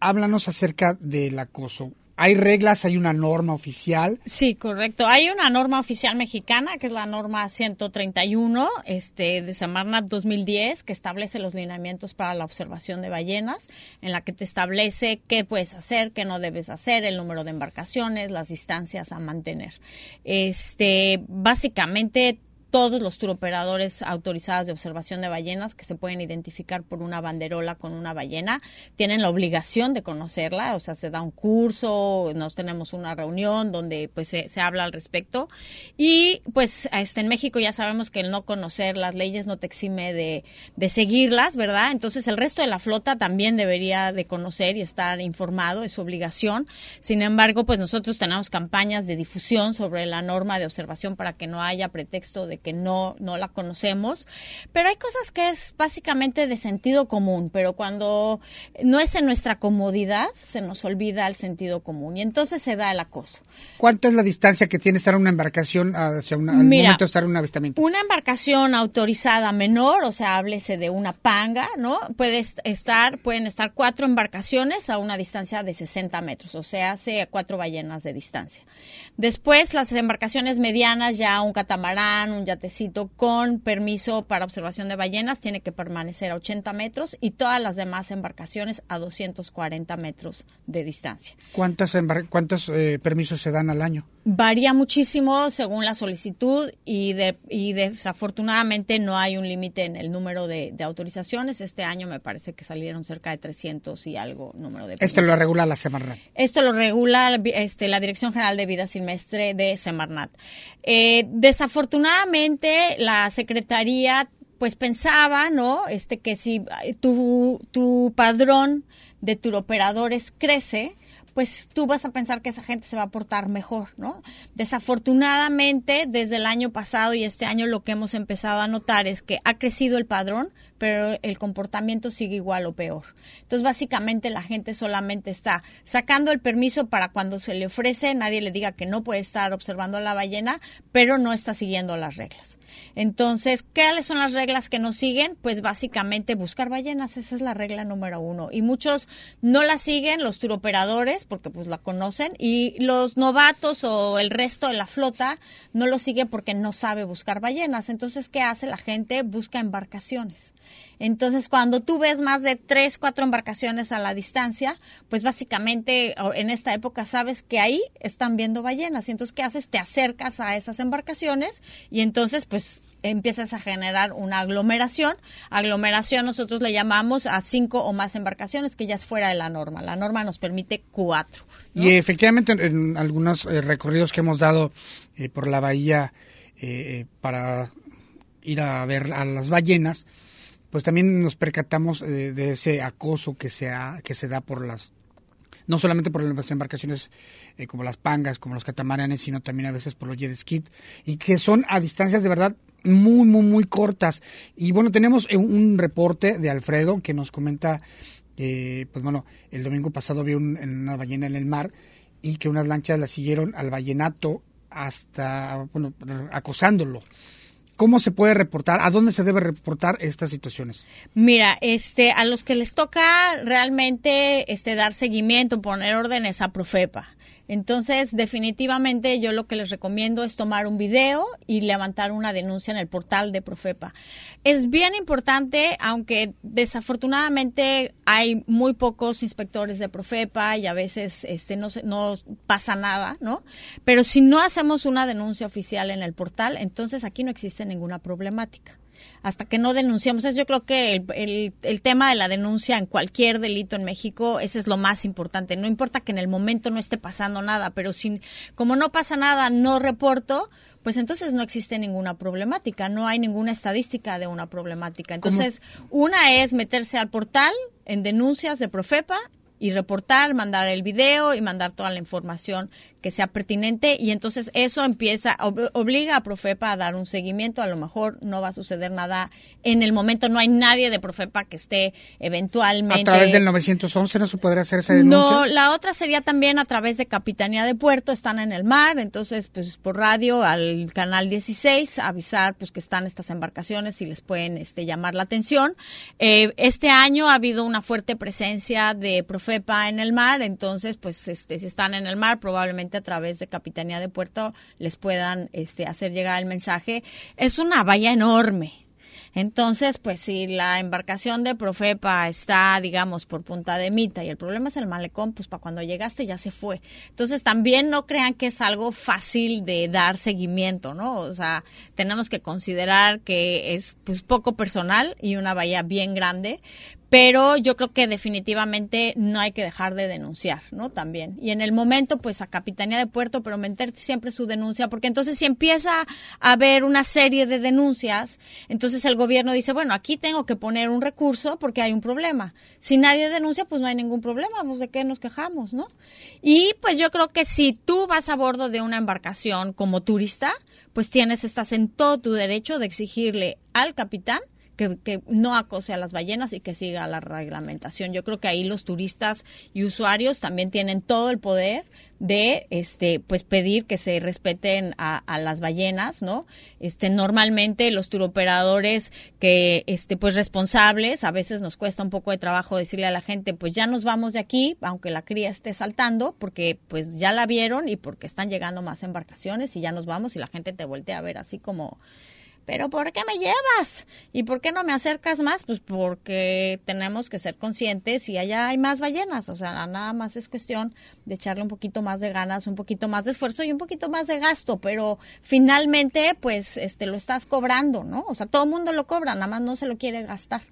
háblanos acerca del acoso ¿Hay reglas? ¿Hay una norma oficial? Sí, correcto. Hay una norma oficial mexicana, que es la norma 131 este, de Semarnat 2010, que establece los lineamientos para la observación de ballenas, en la que te establece qué puedes hacer, qué no debes hacer, el número de embarcaciones, las distancias a mantener. Este, básicamente todos los turoperadores autorizados de observación de ballenas que se pueden identificar por una banderola con una ballena tienen la obligación de conocerla, o sea, se da un curso, nos tenemos una reunión donde pues se, habla al respecto y pues este, en México ya sabemos que el no conocer las leyes no te exime de, de seguirlas, ¿verdad? Entonces el resto de la flota también debería de conocer y estar informado, es su obligación. Sin embargo, pues nosotros tenemos campañas de difusión sobre la norma de observación para que no haya pretexto de que no, no la conocemos, pero hay cosas que es básicamente de sentido común, pero cuando no es en nuestra comodidad, se nos olvida el sentido común y entonces se da el acoso. ¿Cuánta es la distancia que tiene estar una embarcación hacia una, al momento de estar en un avistamiento? Una embarcación autorizada menor, o sea, háblese de una panga, ¿no? Puede estar, pueden estar cuatro embarcaciones a una distancia de 60 metros, o sea, hace cuatro ballenas de distancia. Después, las embarcaciones medianas, ya un catamarán, un yatecito con permiso para observación de ballenas, tiene que permanecer a 80 metros y todas las demás embarcaciones a 240 metros de distancia. ¿Cuántas ¿Cuántos eh, permisos se dan al año? Varía muchísimo según la solicitud y, de, y desafortunadamente no hay un límite en el número de, autorizaciones. Este año me parece que salieron cerca de 300 y algo número de. Esto lo regula la Semarnat. Esto lo regula este, la Dirección General de Vida Silvestre de Semarnat. Eh, desafortunadamente la Secretaría pues pensaba, ¿no? Este que si tu, tu padrón de turoperadores crece, pues tú vas a pensar que esa gente se va a portar mejor, ¿no? Desafortunadamente, desde el año pasado y este año lo que hemos empezado a notar es que ha crecido el padrón, pero el comportamiento sigue igual o peor. Entonces, básicamente la gente solamente está sacando el permiso para cuando se le ofrece, nadie le diga que no puede estar observando a la ballena, pero no está siguiendo las reglas. Entonces, ¿cuáles son las reglas que nos siguen? Pues básicamente buscar ballenas, esa es la regla número uno. Y muchos no la siguen, los turoperadores, porque pues la conocen, y los novatos o el resto de la flota no lo sigue porque no sabe buscar ballenas. Entonces, ¿qué hace la gente? Busca embarcaciones. Entonces, cuando tú ves más de tres, cuatro embarcaciones a la distancia, pues básicamente en esta época sabes que ahí están viendo ballenas. Y entonces, ¿qué haces? Te acercas a esas embarcaciones y entonces, pues empiezas a generar una aglomeración. Aglomeración nosotros le llamamos a cinco o más embarcaciones, que ya es fuera de la norma. La norma nos permite cuatro. Y efectivamente en, algunos eh, recorridos que hemos dado eh, por la bahía eh, para ir a ver a las ballenas, pues también nos percatamos eh, de ese acoso que se, que se da por las no solamente por las embarcaciones eh, como las pangas, como los catamaranes, sino también a veces por los jet y que son a distancias de verdad muy, muy, muy cortas. Y bueno, tenemos eh, un reporte de Alfredo que nos comenta, pues bueno, el domingo pasado vio una ballena en el mar y que unas lanchas la siguieron al ballenato hasta, bueno, acosándolo. ¿Cómo se puede reportar? ¿A dónde se debe reportar estas situaciones? Mira, este, a los que les toca realmente este, dar seguimiento, poner órdenes a Profepa. Entonces, definitivamente yo lo que les recomiendo es tomar un video y levantar una denuncia en el portal de Profepa. Es bien importante, aunque desafortunadamente hay muy pocos inspectores de Profepa y a veces este, no, no pasa nada, ¿no? Pero si no hacemos una denuncia oficial en el portal, entonces aquí no existe ninguna problemática hasta que no denunciamos. Eso yo creo que el, el, tema de la denuncia en cualquier delito en México, ese es lo más importante. No importa que en el momento no esté pasando nada, pero si, como no pasa nada, no reporto, pues entonces no existe ninguna problemática, no hay ninguna estadística de una problemática. Entonces, una es meterse al portal en denuncias de Profepa y reportar, mandar el video y mandar toda la información que sea pertinente y entonces eso empieza, obliga a Profepa a dar un seguimiento, a lo mejor no va a suceder nada en el momento, no hay nadie de Profepa que esté eventualmente... ¿A través del 911 no se podría hacer esa denuncia? No, la otra sería también a través de Capitanía de Puerto, están en el mar, entonces pues por radio al canal 16 avisar pues que están estas embarcaciones y les pueden este, llamar la atención. Eh, este año ha habido una fuerte presencia de Profepa en el mar, entonces pues este, si están en el mar probablemente a través de Capitanía de Puerto les puedan este, hacer llegar el mensaje. Es una valla enorme. Entonces, pues si la embarcación de Profepa está, digamos, por Punta de Mita y el problema es el malecón, pues para cuando llegaste ya se fue. Entonces, también no crean que es algo fácil de dar seguimiento, ¿no? O sea, tenemos que considerar que es pues poco personal y una bahía bien grande, pero yo creo que definitivamente no hay que dejar de denunciar, ¿no? También. Y en el momento, pues a Capitanía de Puerto, pero meter siempre su denuncia, porque entonces si empieza a haber una serie de denuncias, entonces el gobierno dice, bueno, aquí tengo que poner un recurso porque hay un problema. Si nadie denuncia, pues no hay ningún problema, pues de qué nos quejamos, ¿no? Y pues yo creo que si tú vas a bordo de una embarcación como turista, pues tienes, estás en todo tu derecho de exigirle al capitán que, no acose a las ballenas y que siga la reglamentación. Yo creo que ahí los turistas y usuarios también tienen todo el poder de este pues pedir que se respeten a, las ballenas no este normalmente los turoperadores que este pues responsables a veces nos cuesta un poco de trabajo decirle a la gente pues ya nos vamos de aquí aunque la cría esté saltando porque pues ya la vieron y porque están llegando más embarcaciones y ya nos vamos y la gente te voltea a ver así como pero ¿por qué me llevas? ¿Y por qué no me acercas más? Pues porque tenemos que ser conscientes y allá hay más ballenas, o sea, nada más es cuestión de echarle un poquito más de ganas, un poquito más de esfuerzo y un poquito más de gasto, pero finalmente pues este lo estás cobrando, ¿no? O sea, todo el mundo lo cobra, nada más no se lo quiere gastar.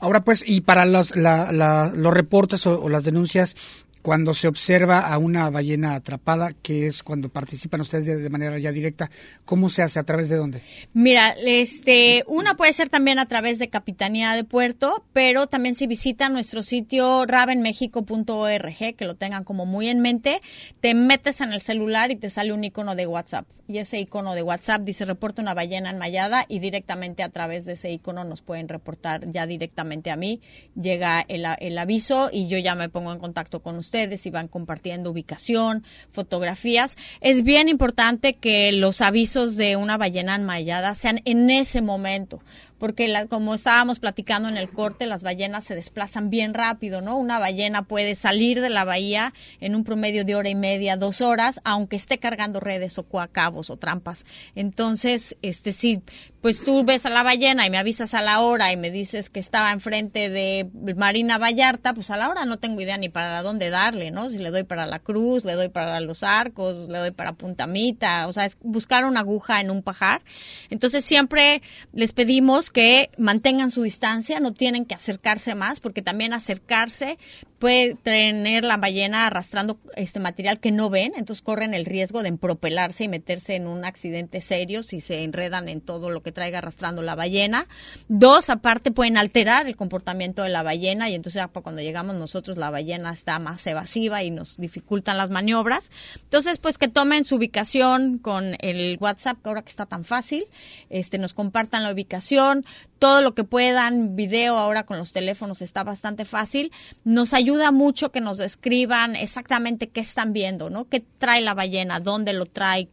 Ahora pues, y para los, los reportes o, las denuncias, cuando se observa a una ballena atrapada, que es cuando participan ustedes de, manera ya directa, ¿cómo se hace? ¿A través de dónde? Mira, este, una puede ser también a través de Capitanía de Puerto, pero también si visitan nuestro sitio ravenmexico.org, que lo tengan como muy en mente, te metes en el celular y te sale un icono de WhatsApp. Y ese icono de WhatsApp dice reporta una ballena enmayada y directamente a través de ese icono nos pueden reportar ya directamente a mí. Llega el, el aviso y yo ya me pongo en contacto con ustedes ustedes y van compartiendo ubicación, fotografías. Es bien importante que los avisos de una ballena enmayada sean en ese momento, porque la, como estábamos platicando en el corte, las ballenas se desplazan bien rápido, ¿no? Una ballena puede salir de la bahía en un promedio de hora y media, dos horas, aunque esté cargando redes o coacabos o trampas. Entonces, este sí, pues tú ves a la ballena y me avisas a la hora y me dices que estaba enfrente de Marina Vallarta, pues a la hora no tengo idea ni para dónde darle, ¿no? Si le doy para la cruz, le doy para los arcos, le doy para Puntamita, o sea, es buscar una aguja en un pajar. Entonces siempre les pedimos que mantengan su distancia, no tienen que acercarse más, porque también acercarse puede tener la ballena arrastrando este material que no ven, entonces corren el riesgo de empropelarse y meterse en un accidente serio si se enredan en todo lo que traiga arrastrando la ballena. Dos, aparte pueden alterar el comportamiento de la ballena y entonces cuando llegamos nosotros la ballena está más evasiva y nos dificultan las maniobras. Entonces, pues que tomen su ubicación con el WhatsApp, ahora que está tan fácil, este nos compartan la ubicación, todo lo que puedan, video ahora con los teléfonos está bastante fácil. Nos ayuda mucho que nos describan exactamente qué están viendo, ¿no? ¿Qué trae la ballena? ¿Dónde lo trae?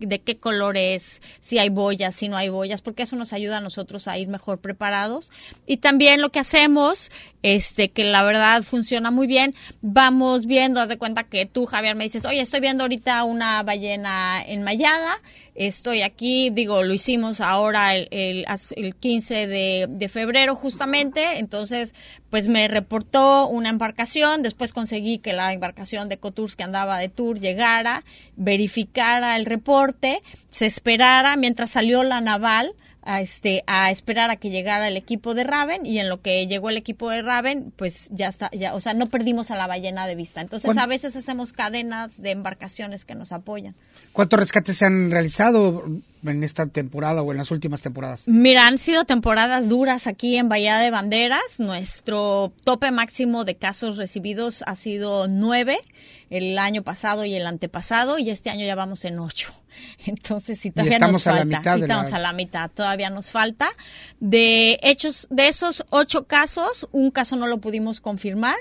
¿De qué color es? Si hay boyas, si no hay boyas, porque eso nos ayuda a nosotros a ir mejor preparados. Y también lo que hacemos, este, que la verdad funciona muy bien, vamos viendo, haz de cuenta que tú, Javier, me dices, oye, estoy viendo ahorita una ballena enmayada, estoy aquí, digo, lo hicimos ahora el, el, el 15 de, de, febrero justamente, entonces pues me reportó una embarcación, después conseguí que la embarcación de Cotours que andaba de tour llegara, verificara el reporte, se esperara mientras salió la naval, a este a esperar a que llegara el equipo de Raven y en lo que llegó el equipo de Raven pues ya está ya o sea no perdimos a la ballena de vista. Entonces a veces hacemos cadenas de embarcaciones que nos apoyan. ¿cuántos rescates se han realizado en esta temporada o en las últimas temporadas mira han sido temporadas duras aquí en Bahía de Banderas. Nuestro tope máximo de casos recibidos ha sido nueve el año pasado y el antepasado y este año ya vamos en ocho. <laughs> Entonces, si todavía estamos nos a falta, la mitad estamos a la mitad, todavía nos falta. De hechos, de esos ocho casos, un caso no lo pudimos confirmar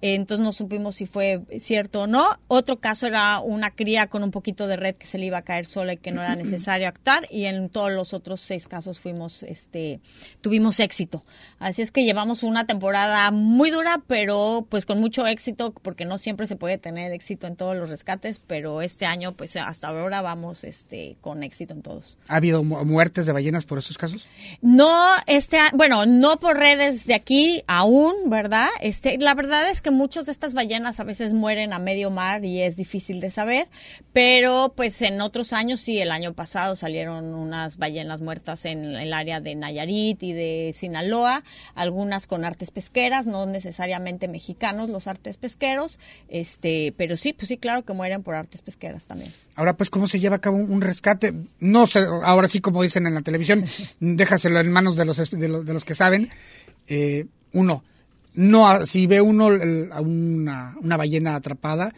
entonces no supimos si fue cierto o no. Otro caso era una cría con un poquito de red que se le iba a caer sola y que no era <clears throat> necesario actuar y en todos los otros seis casos fuimos, este, tuvimos éxito. Así es que llevamos una temporada muy dura, pero pues con mucho éxito, porque no siempre se puede tener éxito en todos los rescates, pero este año pues hasta ahora vamos, este, con éxito en todos. ¿Ha habido muertes de ballenas por esos casos? No, este, bueno, no por redes de aquí aún, ¿verdad? Este, la verdad es que muchas de estas ballenas a veces mueren a medio mar y es difícil de saber, pero pues en otros años sí, el año pasado salieron unas ballenas muertas en el área de Nayarit y de Sinaloa, algunas con artes pesqueras, no necesariamente mexicanos los artes pesqueros, este, pero sí, pues sí, claro que mueren por artes pesqueras también. Ahora, pues, ¿cómo se lleva a cabo un rescate? No sé, ahora sí, como dicen en la televisión, <laughs> déjaselo en manos de los, de los, que saben. Eh, uno, no si ve uno una, una ballena atrapada,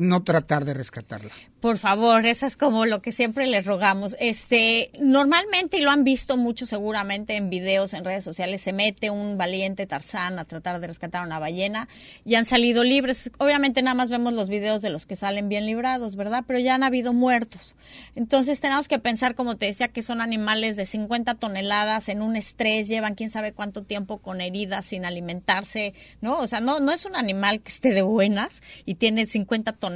no tratar de rescatarla. Por favor, eso es como lo que siempre les rogamos. Este, normalmente, y lo han visto mucho seguramente en videos, en redes sociales, se mete un valiente Tarzán a tratar de rescatar una ballena y han salido libres. Obviamente nada más vemos los videos de los que salen bien librados, ¿verdad? Pero ya han habido muertos. Entonces tenemos que pensar, como te decía, que son animales de 50 toneladas en un estrés, llevan quién sabe cuánto tiempo con heridas, sin alimentarse, ¿no? O sea, no, no es un animal que esté de buenas y tiene 50 toneladas.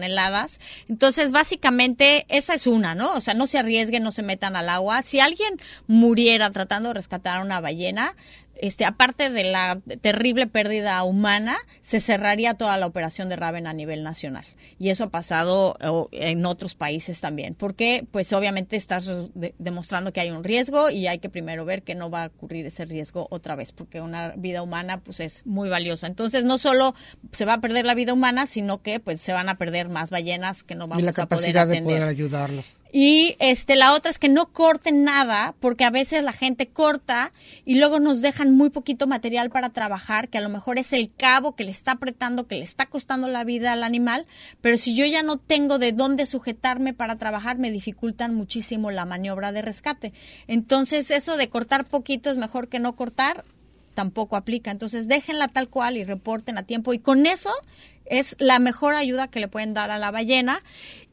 Entonces, básicamente, básicamente esa es una, ¿no? O sea, no se arriesguen, no se metan al agua. Si alguien muriera tratando de rescatar a una ballena, este, aparte de la terrible pérdida humana, se cerraría toda la operación de Raven a nivel nacional. Y eso ha pasado en otros países también. Porque, pues obviamente estás demostrando que hay un riesgo y hay que primero ver que no va a ocurrir ese riesgo otra vez, porque una vida humana, pues es muy valiosa. Entonces, no solo se va a perder la vida humana, sino que, pues, se van a perder más ballenas que no vamos y la a poder atender. de poder ayudarlos. Y este, la otra es que no corten nada, porque a veces la gente corta y luego nos dejan muy poquito material para trabajar, que a lo mejor es el cabo que le está apretando, que le está costando la vida al animal, pero si yo ya no tengo de dónde sujetarme para trabajar, me dificultan muchísimo la maniobra de rescate. Entonces, eso de cortar poquito es mejor que no cortar, tampoco aplica. Entonces, déjenla tal cual y reporten a tiempo. Y con eso es la mejor ayuda que le pueden dar a la ballena.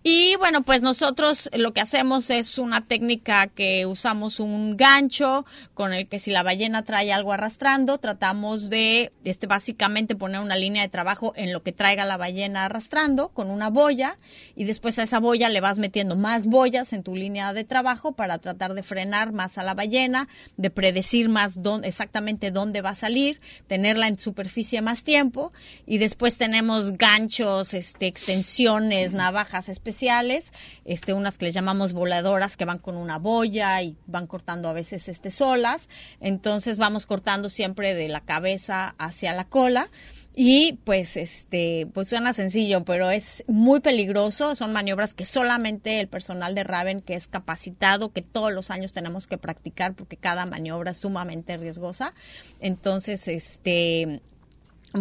Y bueno, pues nosotros lo que hacemos es una técnica que usamos un gancho con el que si la ballena trae algo arrastrando, tratamos de este básicamente poner una línea de trabajo en lo que traiga la ballena arrastrando con una boya y después a esa boya le vas metiendo más boyas en tu línea de trabajo para tratar de frenar más a la ballena, de predecir más dónde, exactamente dónde va a salir, tenerla en superficie más tiempo. Y después tenemos ganchos, este extensiones, navajas especiales especiales, este, unas que les llamamos voladoras que van con una boya y van cortando a veces este, solas. Entonces vamos cortando siempre de la cabeza hacia la cola. Y pues este, pues suena sencillo, pero es muy peligroso. Son maniobras que solamente el personal de Raven, que es capacitado, que todos los años tenemos que practicar, porque cada maniobra es sumamente riesgosa. Entonces, este,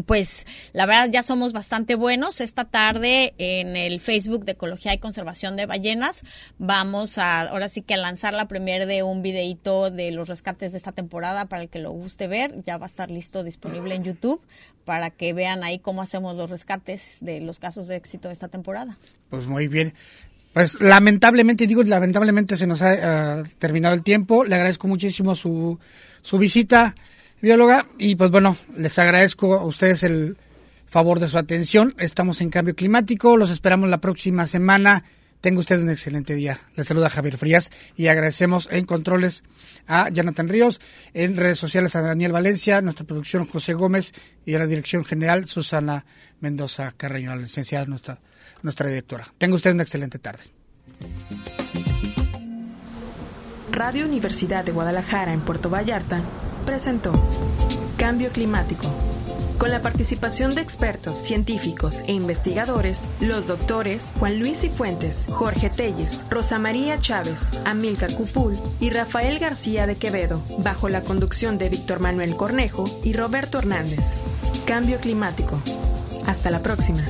pues la verdad ya somos bastante buenos. Esta tarde en el Facebook de Ecología y Conservación de Ballenas vamos a ahora sí que a lanzar la premier de un videito de los rescates de esta temporada para el que lo guste ver. Ya va a estar listo disponible en YouTube para que vean ahí cómo hacemos los rescates de los casos de éxito de esta temporada. Pues muy bien. Pues lamentablemente, digo lamentablemente se nos ha terminado el tiempo. Le agradezco muchísimo su, su visita bióloga. Y pues bueno, les agradezco a ustedes el favor de su atención. Estamos en cambio climático. Los esperamos la próxima semana. Tenga usted un excelente día. Les saluda Javier Frías y agradecemos en controles a Jonathan Ríos, en redes sociales a Daniel Valencia, nuestra producción José Gómez y a la dirección general Susana Mendoza Carreño, la licenciada nuestra, nuestra directora. Tenga usted una excelente tarde. Radio Universidad de Guadalajara en Puerto Vallarta presentó Cambio Climático. Con la participación de expertos, científicos e investigadores, los doctores Juan Luis Cifuentes, Jorge Telles, Rosa María Chávez, Amilcar Cupul y Rafael García de Quevedo, bajo la conducción de Víctor Manuel Cornejo y Roberto Hernández. Cambio Climático. Hasta la próxima.